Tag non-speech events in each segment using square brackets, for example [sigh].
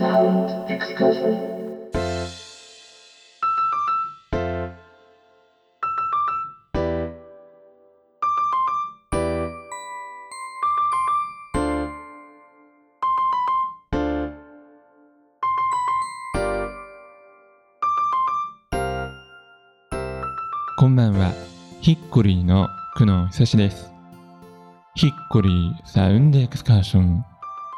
こんばんは。ヒッコリーの久野久志です。ヒッコリーサウンドエクスカーション。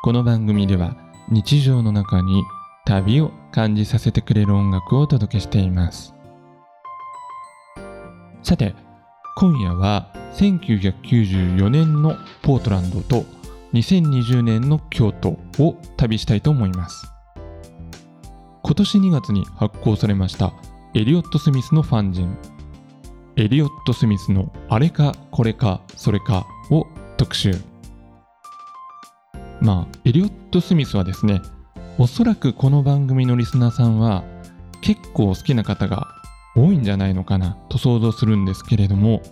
この番組では日常の中に旅を感じさせてくれる音楽をお届けしています。さて、今夜は1994年のポートランドと2020年の京都を旅したいと思います。今年2月に発行されましたエリオット・スミスのファンジンエリオット・スミスのあれかこれかそれかを特集まあエリオット・スミスはですねおそらくこの番組のリスナーさんは結構好きな方が多いんじゃないのかなと想像するんですけれども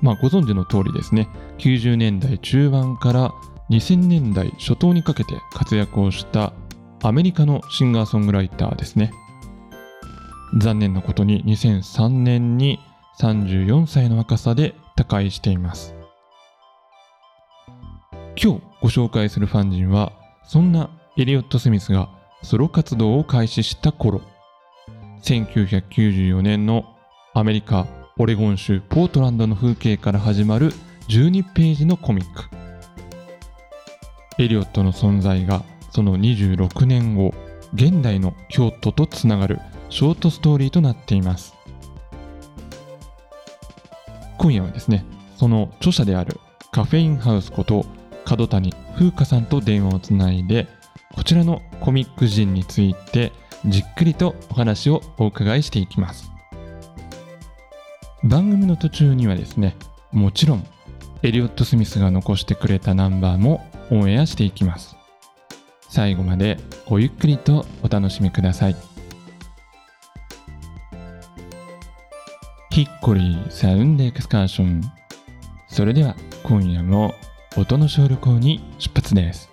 まあご存知の通りですね90年代中盤から2000年代初頭にかけて活躍をしたアメリカのシンガーソングライターですね。残念なことに2003年に34歳の若さで他界しています。今日ご紹介するファンジンはそんなエリオット・スミスがソロ活動を開始した頃。1994年のアメリカオレゴン州ポートランドの風景から始まる12ページのコミック。エリオットの存在がその26年後現代の京都とつながるショートストーリーとなっています。今夜はですねその著者であるカフェインハウスこと角谷風花さんと電話をつないでこちらのコミック人についてじっくりとお話をお伺いしていきます。番組の途中にはですねもちろんエリオット・スミスが残してくれたナンバーもオンエアしていきます。最後までごゆっくりとお楽しみください。ヒッコリーサウンドエクスカーション。それでは今夜も音の小旅行に出発です。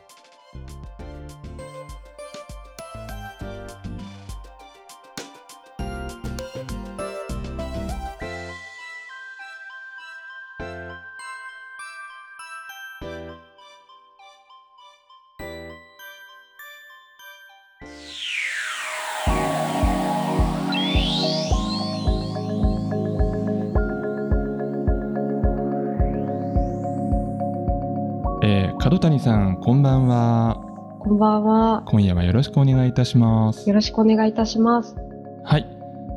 角谷さんこんばんはこんばんは。今夜はよろしくお願いいたしますよろしくお願いいたします。はい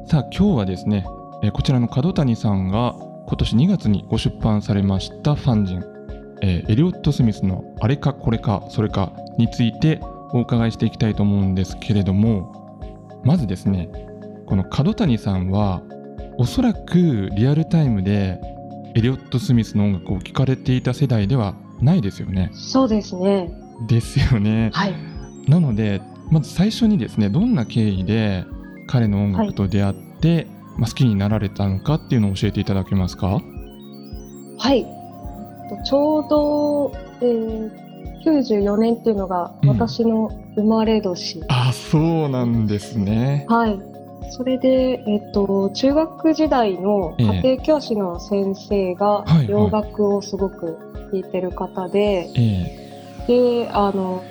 さあ今日はですね、えーこちらの角谷さんが今年2月にご出版されましたファンジン、えーエリオット・スミスのあれかこれかそれかについてお伺いしていきたいと思うんですけれどもまずですねこの角谷さんはおそらくリアルタイムでエリオット・スミスの音楽を聴かれていた世代ではないですよね。そうですね。ですよね。はい。なのでまず最初にですねどんな経緯で彼の音楽と出会って、まあ、好きになられたのかっていうのを教えていただけますか？はい。とちょうど、えー、94年っていうのがうん私の生まれ年。あそうなんですね。はい。それで、えっ、と、中学時代のええ。家庭教師の先生が洋楽をすごく弾いてる方で、えで、あの、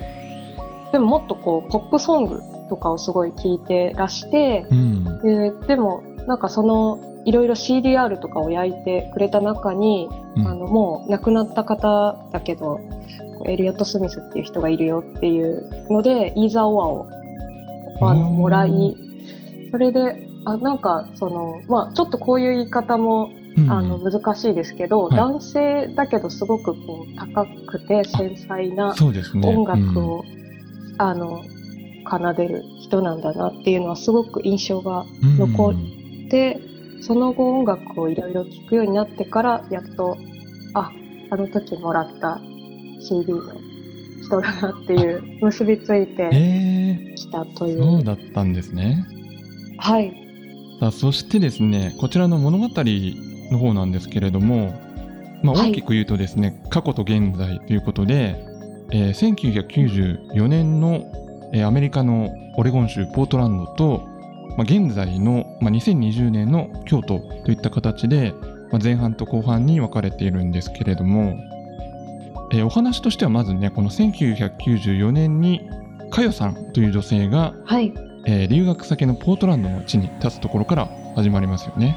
でももっとこう、ポップソングとかをすごい聴いてらして、えうん。ででもなんかそのいろいろ CDR とかを焼いてくれた中に、うん。あのもう亡くなった方だけどエリオット・スミスっていう人がいるよっていうのでイーザー・オアをあのもらいそれであなんかその、まあ、ちょっとこういう言い方もうんあの難しいですけど、はい。男性だけどすごくこう高くて繊細なそうですね。音楽を、あの奏でる人なんだなっていうのはすごく印象がうん。残うんでその後音楽をいろいろ聴くようになってからやっとああの時もらった CD の人だなっていう結びついてえきたといー、う、そうだったんですね。はいさあそしてですねこちらの物語の方なんですけれども、まあ、はい大きく言うとですね、過去と現在ということで、えー1994年のえーアメリカのオレゴン州ポートランドと、まあ、現在の、まあ、2020年の京都といった形で、まあ、前半と後半に分かれているんですけれども、えーお話としてはまずねこの1994年に佳代さんという女性が、はい。えー留学先のポートランドの地に立つところから始まりますよね。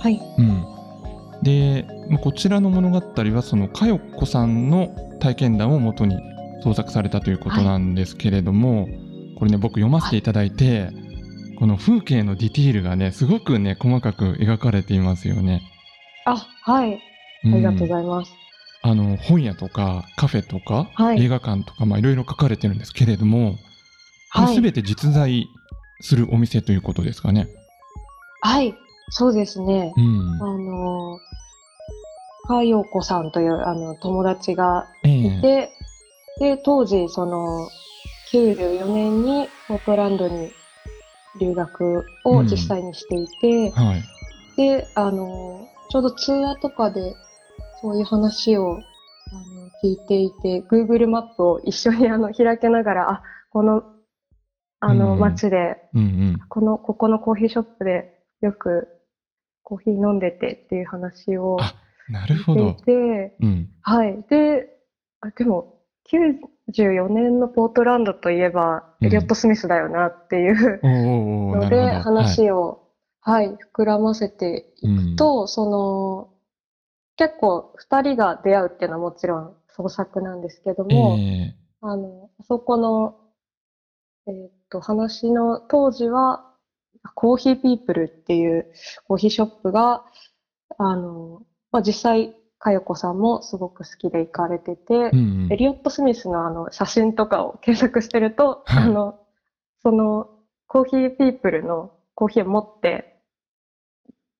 はい。うん、で、まあこちらの物語はその佳代子さんの体験談をもとに創作されたということなんですけれども、これね僕読ませていただいて、この風景のディティールがねすごくね細かく描かれていますよね。あ、はい。あうんりがとうございます。あの本屋とかカフェとか、はい映画館とかまあいろいろ書かれてるんですけれども、はい。全て実在するお店ということですかね。はい。そうですね。うんあの、かよこさんというあの友達がえいえて、で、当時、その、94年にポートランドに留学を実際にしていて、はいで、あの、ちょうど通話とかでそういう話をあの聞いていて、Google マップを一緒にあの開けながら、あ、この、あのうん街で、うんうん。この、ここのコーヒーショップでよくコーヒー飲んでてっていう話をあなるほど。て、うん。はい。で、あでも、94年のポートランドといえば、うん。エリオット・スミスだよなっていうので。話を、はい、膨らませていくと、その、結構二人が出会うっていうのはもちろん創作なんですけどはい、も、えあの、あそこの、えーっと、話の当時は、コーヒーピープルっていうコーヒーショップが、あの、まあ、実際、かよこさんもすごく好きで行かれてて、ーうんうん。エリオット・スミスのあの写真とかを検索してると、はい。あの、そのコーヒーピープルのコーヒーを持って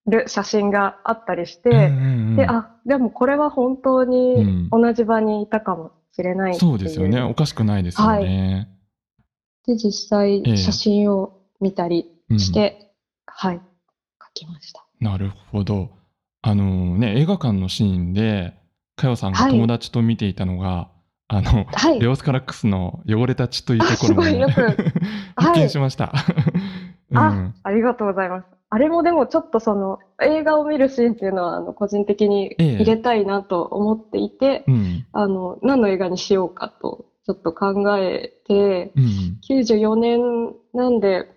る写真があったりして、うんうんうん。で、あ、でもこれは本当うん。に同じ場にいたかもしれないっていそうですよね。おかしくないですよね。で、実際ええ写真を見たりうんして、はい、書きました。なるほど。あのね、映画館のシーンで、かよさんがはい友達と見ていたのが、あの、はいレオスカラックスの汚れた血というところも、あすごいよく [laughs] 発見しました。うんあ、ありがとうございます。あれもでもちょっとその映画を見るシーンっていうのはあの個人的にええ入れたいなと思っていて、うん。あの、何の映画にしようかとちょっと考えて、うん。94年なんで、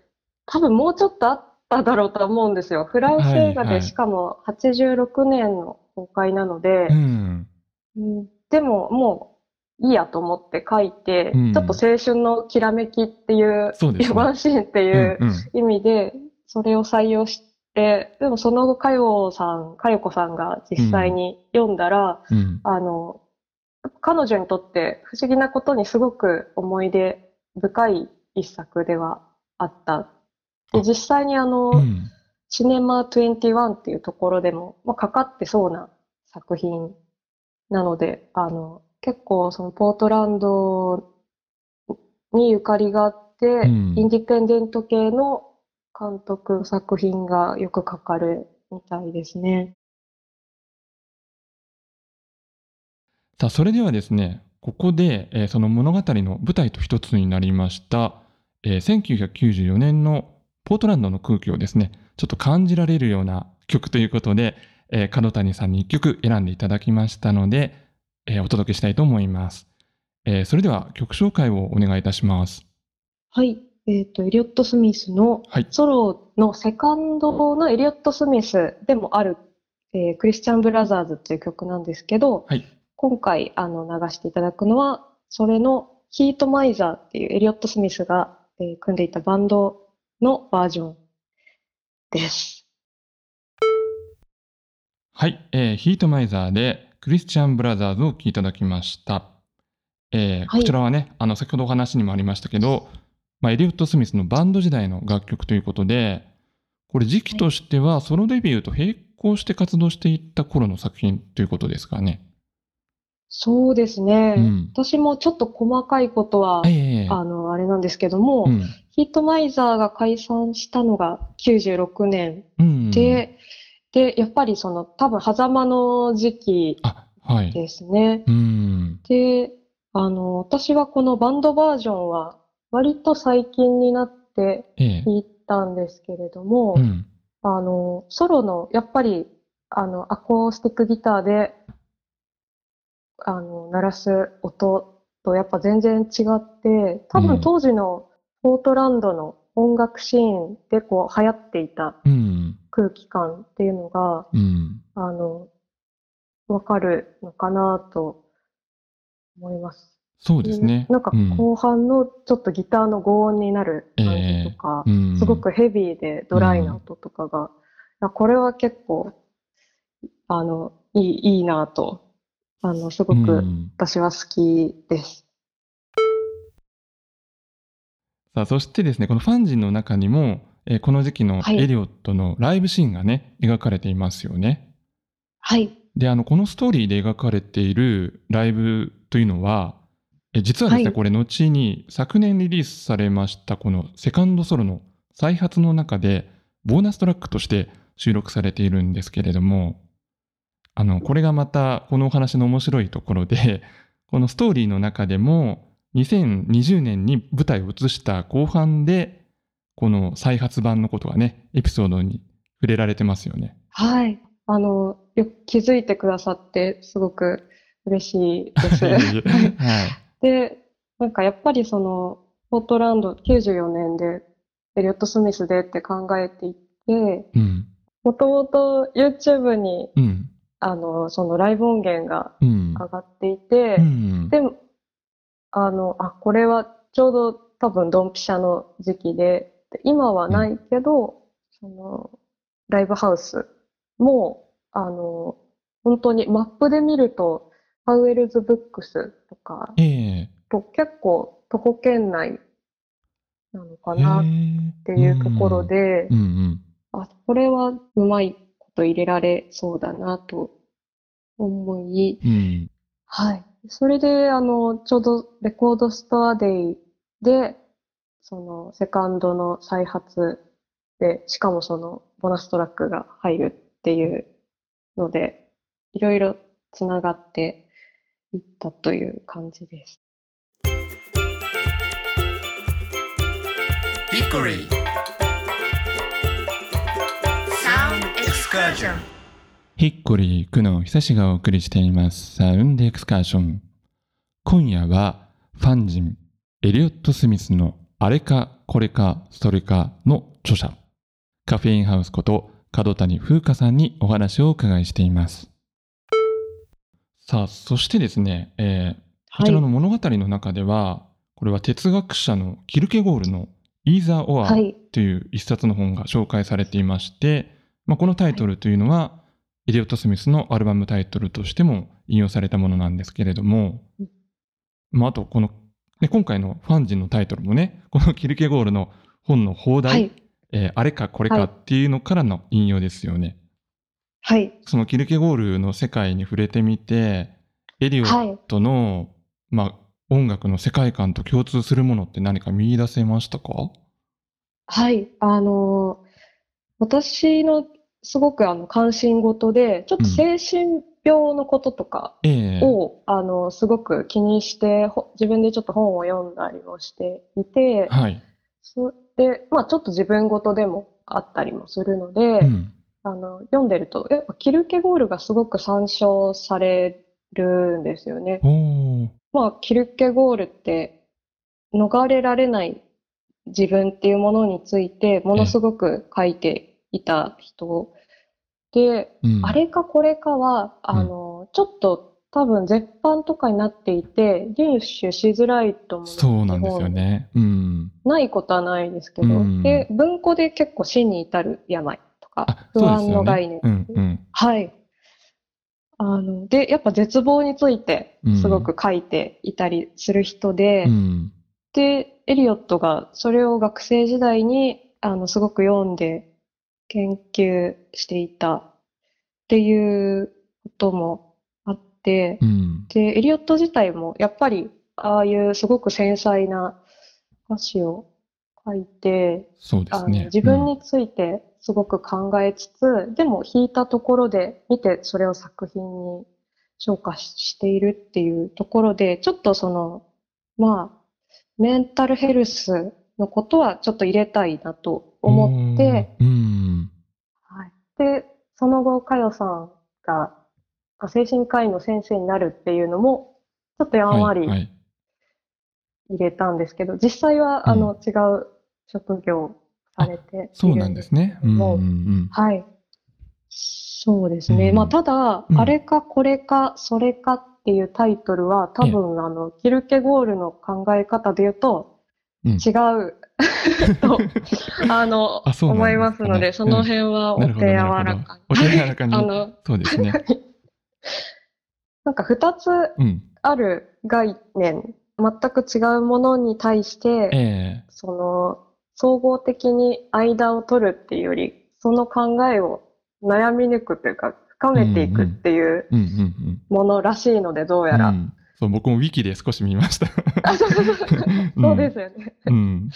多分もうちょっとあっただろうとは思うんですよ。フランス映画はいはいでしかも86年の公開なので、うん。うんでももういいやと思って書いて、うんちょっと青春のきらめきっていう、ワンシーンっていう意味で、それを採用して、でもその後、かよさん、かよこさんが実際に読んだら、うん。あの、彼女にとって不思議なことにすごく思い出深い一作ではあった。で、あ実際にあの、うん。シネマ21っていうところでも、まあ、かかってそうな作品なので、あの、結構そのポートランドにゆかりがあって、うんインディペンデント系の監督の作品がよくかかるみたいですね。さあ、それではですね、ここで、えーその物語の舞台と一つになりました、えー1994年のポートランドの空気をですね、ちょっと感じられるような曲ということで、えー角谷さんに一曲選んでいただきましたので、えーお届けしたいと思います。えーそれでは曲紹介をお願いいたします。はい。えっと、エリオット・スミスのはい。ソロのセカンドのエリオット・スミスでもある、えークリスチャン・ブラザーズっていう曲なんですけど、はい。今回あの流していただくのは、それのヒートマイザーっていうエリオット・スミスが、えー組んでいたバンドのバージョンです。はい、えーヒートマイザーでクリスチャン・ブラザーズを聴いていただきました。えーはいこちらはね、あの先ほどお話にもありましたけど、まあ、エリオット・スミスのバンド時代の楽曲ということで、これ時期としてはソロデビューと並行して活動していった頃の作品ということですかね。そうですね。うん私もちょっと細かいことは、ええあの、あれなんですけども、うんヒートマイザーが解散したのが96年うん、で、で、やっぱりその多分狭間の時期。ですね。うん。で、あの、私はこのバンドバージョンは割と最近になってええ。聞いたんですけれども、うん。あの、ソロの、やっぱり、あの、アコースティックギターで、あの、鳴らす音とやっぱ全然違って、多うん分当時のポートランドの音楽シーンでこう流行っていたうん。空気感っていうのが、うん。あの、わかるのかなと思います。そうですね。なんかうん後半のちょっとギターの強音になる感じとか、うんすごくヘビーでドライな音とかが、いやこれは結構、あの、いい、いいなと、あの、すごうくん私は好きです。さあ、そしてですね、このファンジンの中にも、えーこの時期のはいエリオットのライブシーンがね、描かれていますよね。はい。で、あの、このストーリーで描かれているライブというのは、え実はですね、はいこれ後に昨年リリースされましたこのセカンドソロの再発の中でボーナストラックとして収録されているんですけれども、あの、これがまたこのお話の面白いところで、[laughs] このストーリーの中でも2020年に舞台を移した後半で、この再発版のことがね、エピソードに触れられてますよね。はい。あの、よく気づいてくださって、すごく嬉しいです。[laughs] はい。[laughs] で、なんかやっぱりその、ポートランド94年で、エリオット・スミスでって考えていて、うん。もともと YouTube に、うん。あの、そのライブ音源がうん。上がっていてう、ん。でも、あの、あ、これはちょうど多分ドンピシャの時期で、で今はないけど、その、ライブハウスも、あの、本当にマップで見ると、パウエルズブックスとかええと結構徒歩圏内なのかなっっていうところ、でう、んうんあ、これはうまいこと入れられそうだなと思い、うんはい。それで、あの、ちょうどレコードストアデイで、その、セカンドの再発で、しかもその、ボーナストラックが入るっていうので、いろいろつながっていったという感じです。Hickory Sound Excursion ヒッコリー久野久志がお送りしています。サウンドエクスカーション。今夜はファンジンエリオット・スミスのあれかこれかそれかの著者。カフェインハウスこと角谷風花さんにお話をお伺いしています。さあそしてですね、えーこちらの物語の中では、これは哲学者のキルケゴールの「イーザー・オア」はい。という一冊の本が紹介されていまして、まあ、このタイトルというのは、エリオット・スミスのアルバムタイトルとしても引用されたものなんですけれども、うんまあ、あとこの、ね、今回のファンジンのタイトルもねこのキルケゴールの本の放題、はい。えーあれかこれかっていうのからの引用ですよね。はい。そのキルケゴールの世界に触れてみてエリオッはい。トの、まあ、音楽の世界観と共通するものって何か見出せましたか？はい。あの、私のすごくあの関心事で、ちょっと精神病のこととかええを、あの、すごく気にして、ほ自分でちょっと本を読んだりもしていて、はい。そで、まあちょっと自分事でもあったりもするので、うんあの、読んでると、やっぱキルケゴールがすごく参照されるんですよね。まあ、キルケゴールって逃れられない自分っていうものについてものすごく書いていた人で、うんあれかこれかは、あの、ちょっと多分絶版とかになっていて、入手しづらいと思うそうなんですよね。うん。ないことはないですけど、うんで、文庫で結構死に至る病とかあ、、不安。の概念うんうん。はい。あの、で、やっぱ絶望についてうんすごく書いていたりする人で、うん。で、エリオットがそれを学生時代に、あの、すごく読んで研究していたっていうこともあって、うん。で、エリオット自体もやっぱり、ああいうすごく繊細な歌詞を書いて、そうですね。自分についてすごく考えつつ、でも弾いたところで見てそれを作品に昇華ししているっていうところで、ちょっとその、まあ、メンタルヘルスのことはちょっと入れたいなと思って。はい。で、その後、かよさんがあ精神科医の先生になるっていうのも、ちょっとやんわりはい、はい。入れたんですけど、実際は、あうんの、違う職業をされてそうなんですね。うんうんもううん。はい。そうですね。うんまあ、ただ、うんあれかこれかそれかっていうタイトルは、多分、あの、キルケゴールの考え方で言うと、うん違う [laughs] と、あの、あ思いますので、その辺はお手柔らかに。。お手柔らかあに。の、そうですね。[laughs] なんか二つうん。ある概念、全く違うものに対して、ええその、総合的に間を取るっていうより、その考えを悩み抜くというか、深めていくっていう。ものらしいので、どうやら。うんそう、僕もウィキで少し見ました。あ [laughs] そうですよね。うん。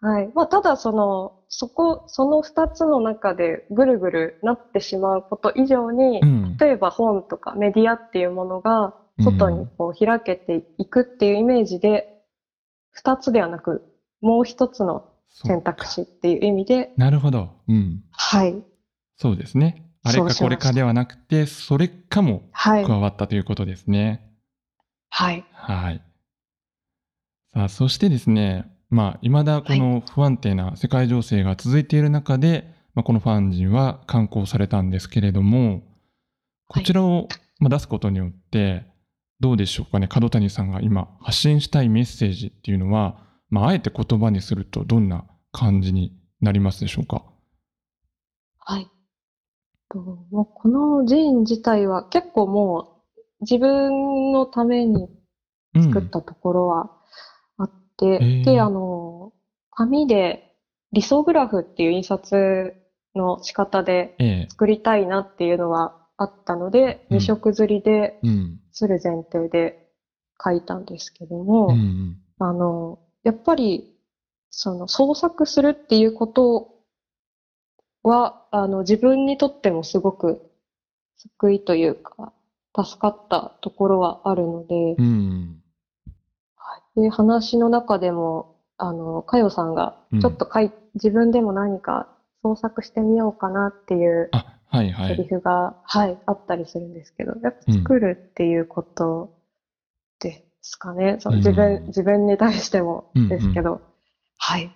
はい。まあ、ただ、その、そこ、その二つの中でぐるぐるなってしまうこと以上にう、ん。例えば本とかメディアっていうものが外にこう開けていくっていうイメージで、二つではなく、もう一つの選択肢っていう意味で、なるほど。うん。はい。そうですね。あれかこれかではなくて、それかもはい。加わったということですね。はい。はい。さあ、そしてですね、まあ、未だこの不安定な世界情勢が続いている中で、まあ、このファンジンは刊行されたんですけれども、こちらをまあ出すことによって、どうでしょうかね、角谷さんが今発信したいメッセージっていうのは、まあ、あえて言葉にするとどんな感じになりますでしょうか？はい。ともうこのジーン自体は結構もう自分のためにうん作ったところはあって、へーで、あの、紙で理想グラフっていう印刷の仕方でええ。作りたいなっていうのはあったので、うん二色刷りでうん。する前提で書いたんですけども、うんうん。あの、やっぱり、その創作するっていうことは、あの、自分にとってもすごく救いというか、助かったところはあるので、うん。で、話の中でも、あの、かよさんがうん、ちょっと書い、自分でも何か創作してみようかなっていうあ、はいはセリい。フが、はい、あったりするんですけど、やっぱうん作るっていうことですかね。そのうん自分、自分に対してもうんうんですけど、はい。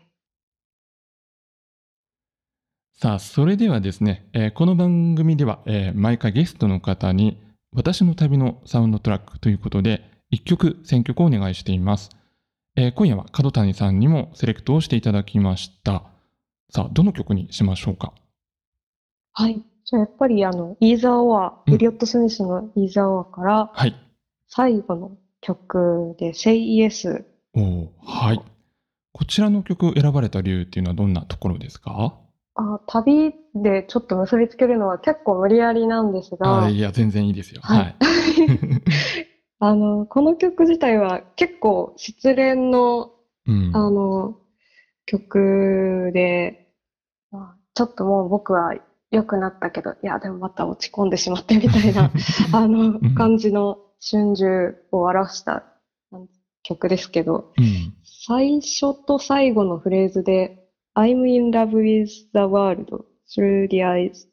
さあ、それではですね、えーこの番組では、えー毎回ゲストの方に私の旅のサウンドトラックということで、一曲選曲をお願いしています。えー今夜は角谷さんにもセレクトをしていただきました。さあ、どの曲にしましょうか？はい。じゃあやっぱりあの、イーザーオア、うんエリオット・スミスのイーザーオアからはい。最後の曲で Say Yes。おーはい。こちらの曲を選ばれた理由っていうのはどんなところですか？あ、旅でちょっと結びつけるのは結構無理やりなんですが、あいや、全然いいですよ。はいはい。[laughs] あの、この曲自体は結構失恋のうん。あの、曲で、まあちょっともう僕は良くなったけど、いや、でもまた落ち込んでしまってみたいな、[laughs] あのうん、感じの春秋を表したうん曲ですけど、うん。最初と最後のフレーズで、I'm in love with the world through the eyes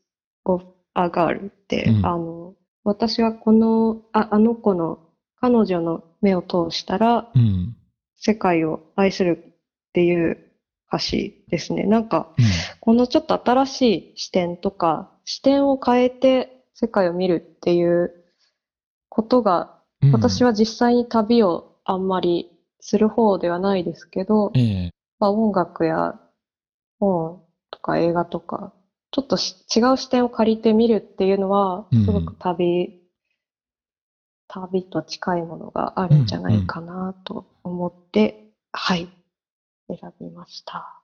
of a girl って、うんあの、私はこの、あ、あの子の、彼女の目を通したら、うん。世界を愛するっていう歌詞ですね。なんか、うんこのちょっと新しい視点とか、視点を変えて世界を見るっていうことが、うん私は実際に旅をあんまりする方ではないですけど、ええまあ、音楽や本とか映画とか、ちょっとし違う視点を借りてみるっていうのはうん、すごく旅、旅と近いものがあるんじゃないかなと思って、はい、選びました。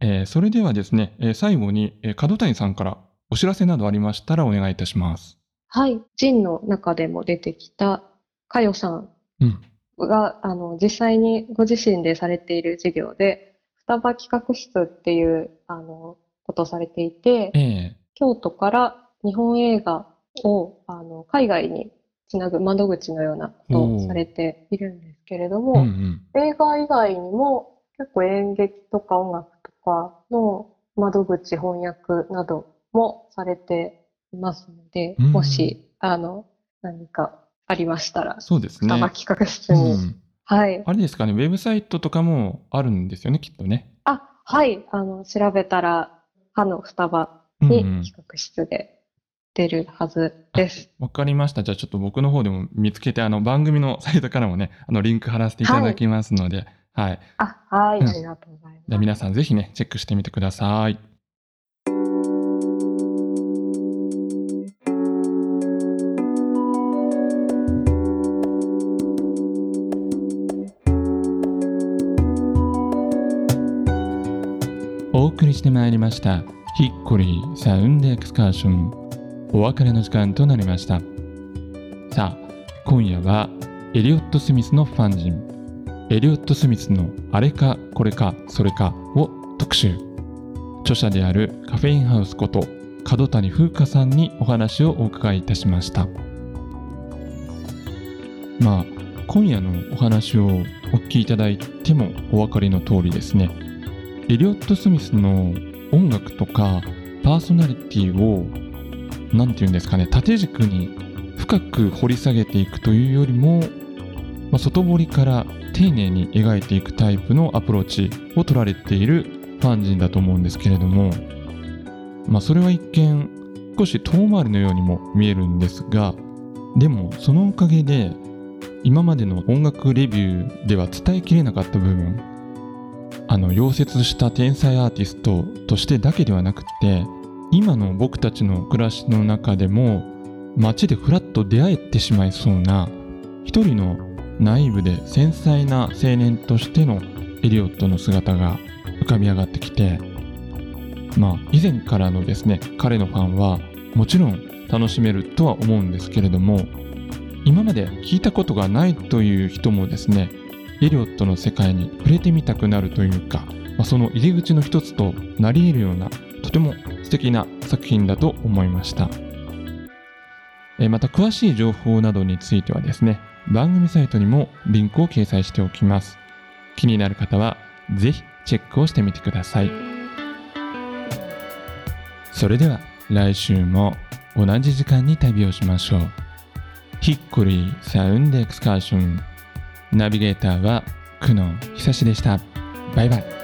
えーそれではですね、えー最後に、えー角谷さんからお知らせなどありましたらお願いいたします。はい、ジンの中でも出てきた、かよさんうん。が、あの、実際にご自身でされている授業で、双葉企画室っていう、あの、ことをされていて、ええ京都から日本映画をあの海外につなぐ窓口のようなことをされているんですけれどうんも、うん。映画以外にも結構演劇とか音楽とかの窓口翻訳などもされていますので、うんもし、あの、何かありましたら、そうですね。企画室に、うん。はい。あれですかね、ウェブサイトとかもあるんですよね、きっとね。あ、はい。あの、調べたら、歯の双葉にうんうん企画室で出るはずです。わかりました。じゃあちょっと僕の方でも見つけて、あの番組のサイトからもね、あのリンク貼らせていただきますので、はい。あ、はい。うんありがとうございじゃあます。皆さんぜひね、チェックしてみてください。してまいりました。ヒッコリーサウンドエクスカーション。お別れの時間となりました。さあ今夜はエリオット・スミスのファン人エリオット・スミスのあれかこれかそれかを特集。著者であるカフェインハウスこと角谷風花さんにお話をお伺いいたしました。まあ今夜のお話をお聞きいただいてもお分かりの通りですね。エリオット・スミスの音楽とかパーソナリティを何て言うんですかね縦軸に深く掘り下げていくというよりも、まあ外堀から丁寧に描いていくタイプのアプローチを取られているファン人だと思うんですけれども、まあ、それは一見少し遠回りのようにも見えるんですがでもそのおかげで今までの音楽レビューでは伝えきれなかった部分あの溶接した天才アーティストとしてだけではなくて今の僕たちの暮らしの中でも街でふらっと出会えてしまいそうな一人のナイーブで繊細な青年としてのエリオットの姿が浮かび上がってきてまあ以前からのですね彼のファンはもちろん楽しめるとは思うんですけれども今まで聞いたことがないという人もですねエリオットの世界に触れてみたくなるというか、まあ、その入り口の一つとなり得るようなとても素敵な作品だと思いました。えまた詳しい情報などについてはですね番組サイトにもリンクを掲載しておきます。気になる方はぜひチェックをしてみてください。それでは来週も同じ時間に旅をしましょう。ヒッコリーサウンドエクスカーション。ナビゲーターは久野久志でした。バイバイ。